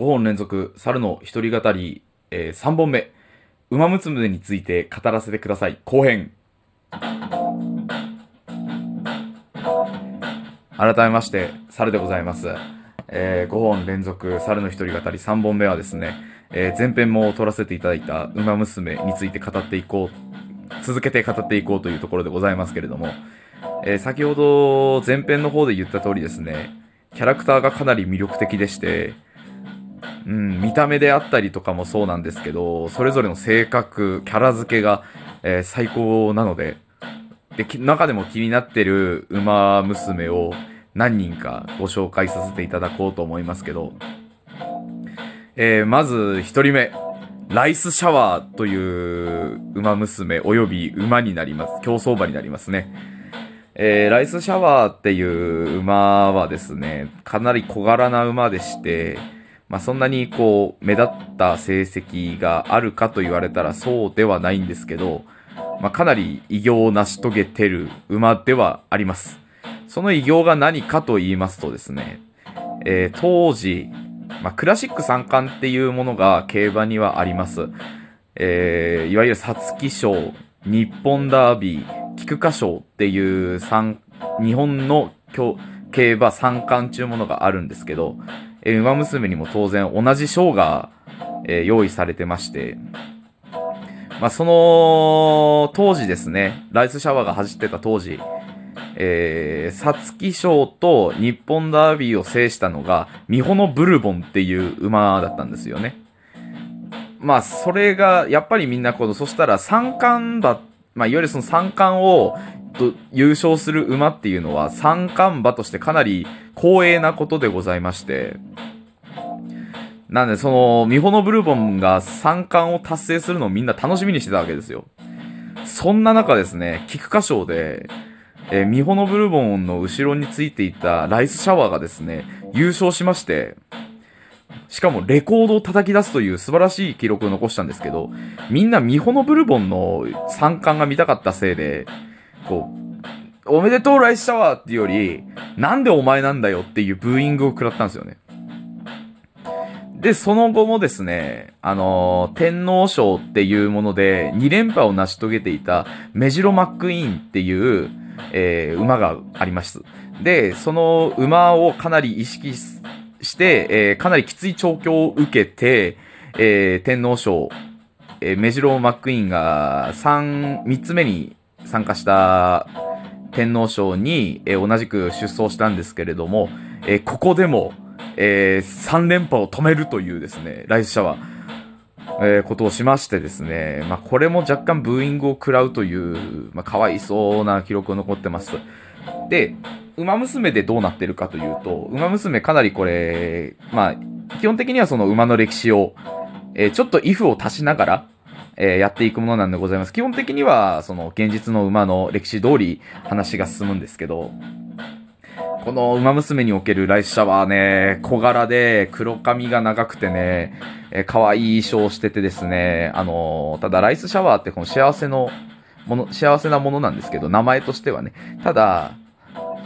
5本連続、猿の一人語り、えー、3本目、馬娘について語らせてください。後編。改めまして、猿でございます。えー、5本連続、猿の一人語り3本目はですね、えー、前編も撮らせていただいた馬娘について語っていこう、続けて語っていこうというところでございますけれども、えー、先ほど前編の方で言った通りですね、キャラクターがかなり魅力的でして、うん、見た目であったりとかもそうなんですけど、それぞれの性格、キャラ付けが、えー最高なので、で、中でも気になってる馬娘を何人かご紹介させていただこうと思いますけど、えーまず一人目、ライスシャワーという馬娘及び馬になります。競走馬になりますね。えーライスシャワーっていう馬はですね、かなり小柄な馬でして、まあそんなにこう、目立った成績があるかと言われたらそうではないんですけど、まあかなり偉業を成し遂げてる馬ではあります。その偉業が何かと言いますとですね、えー当時、まあクラシック三冠っていうものが競馬にはあります。えーいわゆる皐月賞、日本ダービー、菊花賞っていう三、日本の競競馬三冠中ものがあるんですけど、えー、馬娘にも当然同じ賞が、えー用意されてまして、まあ、その、当時ですね、ライスシャワーが走ってた当時、えー、皐月賞と日本ダービーを制したのが、ミホノブルボンっていう馬だったんですよね。まあ、それが、やっぱりみんなこの、そしたら三冠馬、まあ、いわゆるその三冠を、と優勝する馬っていうのは三冠馬としてかなり光栄なことでございまして、なんでその、ミホノブルボンが三冠を達成するのをみんな楽しみにしてたわけですよ。そんな中ですね、菊花賞で、えーミホノブルボンの後ろについていたライスシャワーがですね、優勝しまして、しかもレコードを叩き出すという素晴らしい記録を残したんですけど、みんなミホノブルボンの三冠が見たかったせいで、こう、おめでとうライスシャワーっていうより、なんでお前なんだよっていうブーイングを食らったんですよね。で、その後もですね、あのー天皇賞っていうもので、2連覇を成し遂げていたメジロマックイーンっていう、えー馬があります。で、その馬をかなり意識しして、えーかなりきつい調教を受けて、えー天皇賞、えーメジロマックイーンが3、3つ目に参加した天皇賞に、えー同じく出走したんですけれども、えーここでも、え3連覇を止めるというですね、ライスシャワー、えーことをしましてですね、まあ、これも若干ブーイングを食らうという、まあ、かわいそうな記録を残ってます。で、馬娘でどうなってるかというと、馬娘かなりこれ、まあ、基本的にはその馬の歴史を、えーちょっと if を足しながら、えーやっていくものなんでございます。基本的には、その現実の馬の歴史通り話が進むんですけど、この馬娘におけるライスシャワーね、小柄で黒髪が長くてね、えー可愛い衣装をしててですね、あのーただライスシャワーってこの幸せのもの、幸せなものなんですけど、名前としてはね、ただ、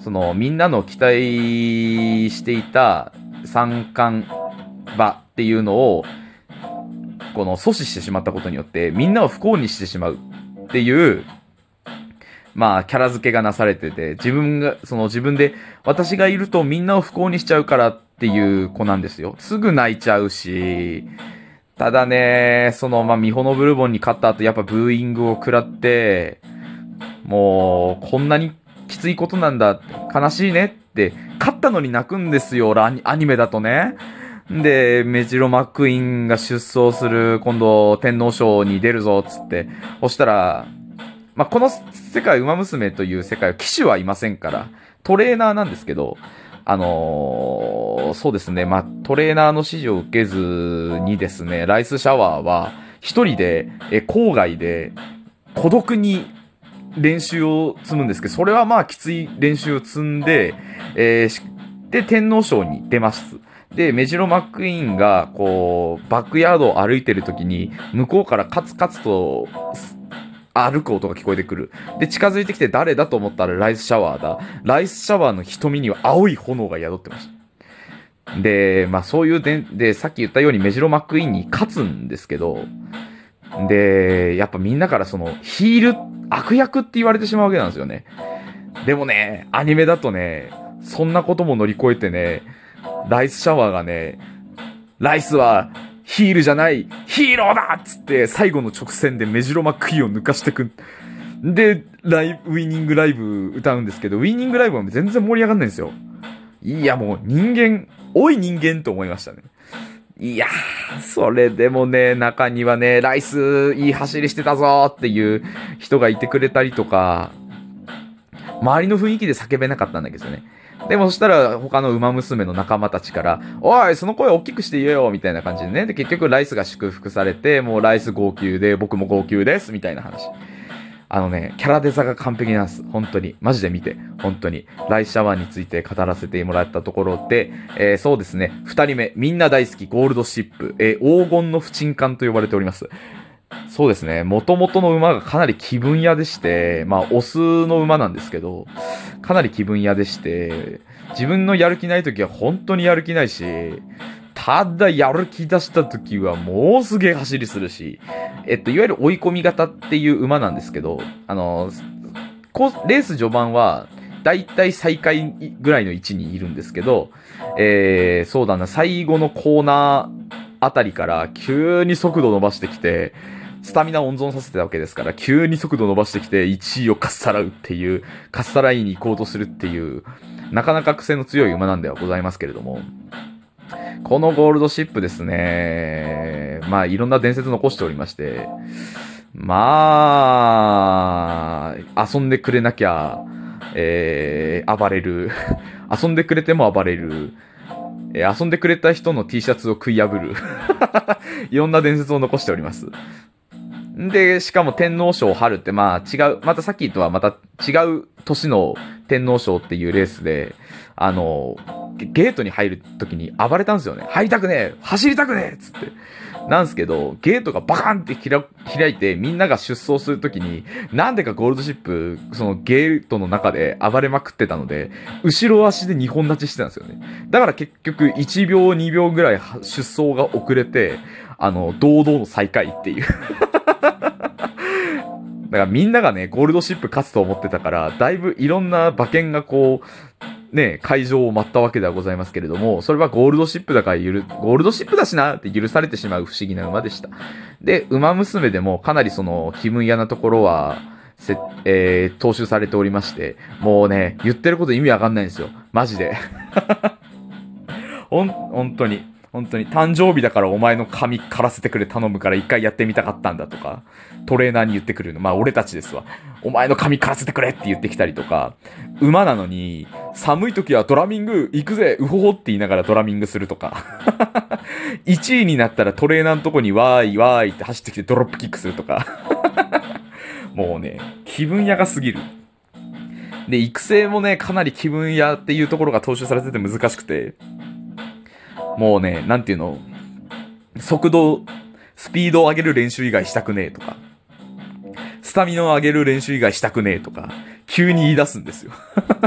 そのみんなの期待していた三冠馬っていうのを、この阻止してしまったことによって、みんなを不幸にしてしまうっていう、まあ、キャラ付けがなされてて、自分が、その自分で、私がいるとみんなを不幸にしちゃうからっていう子なんですよ。すぐ泣いちゃうし、ただね、その、まあ、ミホノブルボンに勝った後、やっぱブーイングを食らって、もう、こんなにきついことなんだ、悲しいねって、勝ったのに泣くんですよ、アニアニメだとね。で、メジロマックインが出走する、今度、天皇賞に出るぞ、つって。そしたら、まあ、この世界、馬娘という世界は騎手はいませんから、トレーナーなんですけど、あのーそうですね、まあ、トレーナーの指示を受けずにですね、ライスシャワーは、一人で、え、郊外で、孤独に練習を積むんですけど、それはまあ、きつい練習を積んで、えーで、天皇賞に出ます。で、メジロマックイーンが、こう、バックヤードを歩いてる時に、向こうからカツカツと、歩く音が聞こえてくる。で、近づいてきて誰だと思ったらライスシャワーだ。ライスシャワーの瞳には青い炎が宿ってました。で、まあそういうで、で、さっき言ったようにメジロマックイーンに勝つんですけど、で、やっぱみんなからそのヒール、悪役って言われてしまうわけなんですよね。でもね、アニメだとね、そんなことも乗り越えてね、ライスシャワーがね、ライスはヒールじゃない、ヒーローだっつって最後の直線でメジロマックイーンを抜かしてくんで、ライブ、ウィニングライブ歌うんですけど、ウィニングライブは全然盛り上がんないんですよ。いや、もう人間、多い人間と思いましたね。いやー、それでもね、中にはね、ライスいい走りしてたぞっていう人がいてくれたりとか、周りの雰囲気で叫べなかったんだけどね。でもそしたら他の馬娘の仲間たちから、おい、その声大きくして言えよみたいな感じでね。で、結局ライスが祝福されて、もうライス号泣で僕も号泣ですみたいな話。あのね、キャラデザが完璧なんです。本当に。マジで見て。本当に。ライシャワーについて語らせてもらったところで、えー、そうですね。二人目、みんな大好きゴールドシップ。えー、黄金の不沈感と呼ばれております。そうですね。元々の馬がかなり気分屋でして、まあ、オスの馬なんですけど、かなり気分屋でして、自分のやる気ない時は本当にやる気ないし、ただやる気出した時はもうすげえ走りするし、えっと、いわゆる追い込み型っていう馬なんですけど、あの、レース序盤は、だいたい最下位ぐらいの位置にいるんですけど、えー、そうだな、最後のコーナーあたりから急に速度伸ばしてきて、スタミナ温存させてたわけですから、急に速度伸ばしてきて1位をかっさらうっていう、かっさらいに行こうとするっていう、なかなか癖の強い馬なんではございますけれども、このゴールドシップですね、まあいろんな伝説残しておりまして、まあ、遊んでくれなきゃ、えー、暴れる。遊んでくれても暴れる。えー、遊んでくれた人の T シャツを食い破る。いろんな伝説を残しております。で、しかも天皇賞春ってまあ違う、またさっきとはまた違う年の天皇賞っていうレースで、あの、ゲートに入るときに暴れたんですよね。入りたくねえ走りたくねえつって。なんですけど、ゲートがバカンって開いてみんなが出走するときに、なんでかゴールドシップ、そのゲートの中で暴れまくってたので、後ろ足で2本立ちしてたんですよね。だから結局1秒2秒ぐらい出走が遅れて、あの、堂々の最下位っていう だからみんながね、ゴールドシップ勝つと思ってたから、だいぶいろんな馬券がこう、ね、会場を待ったわけではございますけれども、それはゴールドシップだから許、ゴールドシップだしなって許されてしまう不思議な馬でした。で、馬娘でもかなりその気分屋なところは、せ、えー、踏襲されておりまして、もうね、言ってること意味わかんないんですよ。マジで。ほん、本当に。本当に誕生日だからお前の髪刈らせてくれ頼むから一回やってみたかったんだとか、トレーナーに言ってくるの。まあ俺たちですわ。お前の髪刈らせてくれって言ってきたりとか、馬なのに、寒い時はドラミング行くぜうほほって言いながらドラミングするとか。1位になったらトレーナーのとこにわーいわーいって走ってきてドロップキックするとか。もうね、気分屋がすぎる。で、育成もね、かなり気分屋っていうところが踏襲されてて難しくて、もうね、なんていうの、速度、スピードを上げる練習以外したくねえとか、スタミナを上げる練習以外したくねえとか、急に言い出すんですよ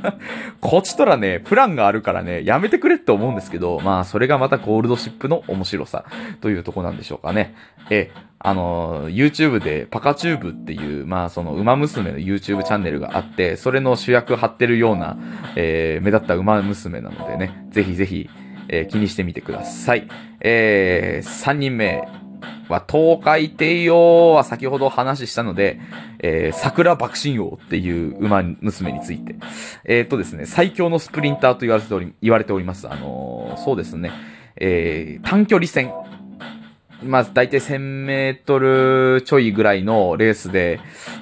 こっちとらね、プランがあるからね、やめてくれって思うんですけど、まあ、それがまたゴールドシップの面白さというとこなんでしょうかね。え、あの、YouTube でパカチューブっていう、まあ、その、馬娘の YouTube チャンネルがあって、それの主役張ってるような、えー、目立った馬娘なのでね、ぜひぜひ、えー、気にしてみてください。えー、3人目は、東海帝王は先ほど話したので、えー、桜爆心王っていう馬娘について。えっ、ー、とですね、最強のスプリンターと言われており、言われております。あのー、そうですね、えー、短距離戦。まあ、大体1000メートルちょいぐらいのレースで、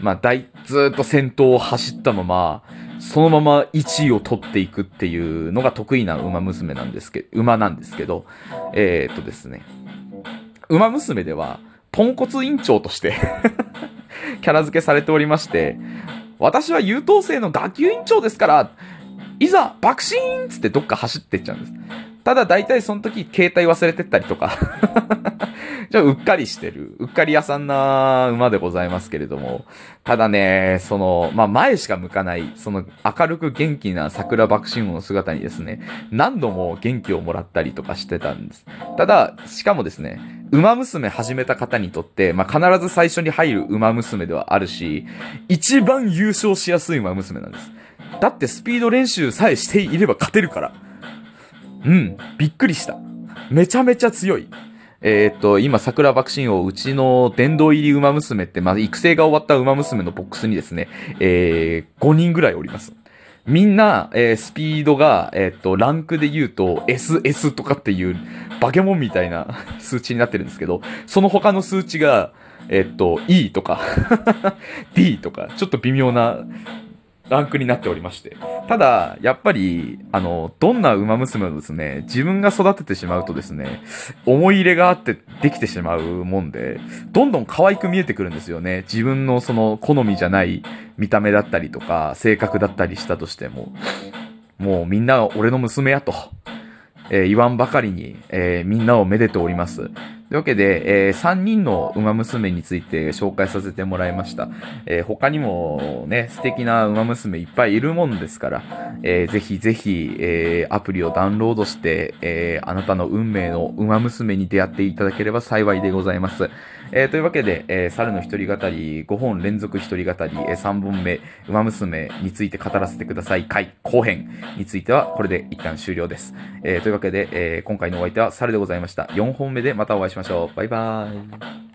まあ、大、ずっと先頭を走ったまま、そのまま1位を取っていくっていうのが得意な馬娘なんですけど、馬なんですけど、えー、っとですね、馬娘では、ポンコツ委員長として キャラ付けされておりまして、私は優等生の学級委員長ですから、いざ爆心つってどっか走っていっちゃうんです。ただ大体その時携帯忘れてったりとかじゃあ、うっかりしてる、うっかり屋さんな馬でございますけれども、ただね、その、まあ、前しか向かない、その明るく元気な桜爆心王の姿にですね、何度も元気をもらったりとかしてたんです。ただ、しかもですね、馬娘始めた方にとって、まあ、必ず最初に入る馬娘ではあるし、一番優勝しやすい馬娘なんです。だってスピード練習さえしていれば勝てるから。うん、びっくりした。めちゃめちゃ強い。えー、っと、今、桜爆心王、うちの殿堂入り馬娘って、まあ、育成が終わった馬娘のボックスにですね、えー、5人ぐらいおります。みんな、えー、スピードが、えー、っと、ランクで言うと、SS とかっていう、バケモンみたいな 数値になってるんですけど、その他の数値が、え、っと、E とか D とか、ちょっと微妙なランクになっておりまして。ただ、やっぱり、あの、どんな馬娘をですね、自分が育ててしまうとですね、思い入れがあってできてしまうもんで、どんどん可愛く見えてくるんですよね。自分のその好みじゃない見た目だったりとか、性格だったりしたとしても、もうみんな俺の娘やと。えー、言わんばかりに、えー、みんなをめでております。というわけで、えー、3人の馬娘について紹介させてもらいました。えー、他にもね、素敵な馬娘いっぱいいるもんですから、えー、ぜひぜひ、えー、アプリをダウンロードして、えー、あなたの運命の馬娘に出会っていただければ幸いでございます。えー、というわけで、えー、猿の一人語り、5本連続一人語り、えー、3本目、馬娘について語らせてください。回後編については、これで一旦終了です。えー、というわけで、えー、今回のお相手は猿でございました。4本目でまたお会いしましょうましょう。バイバーイ。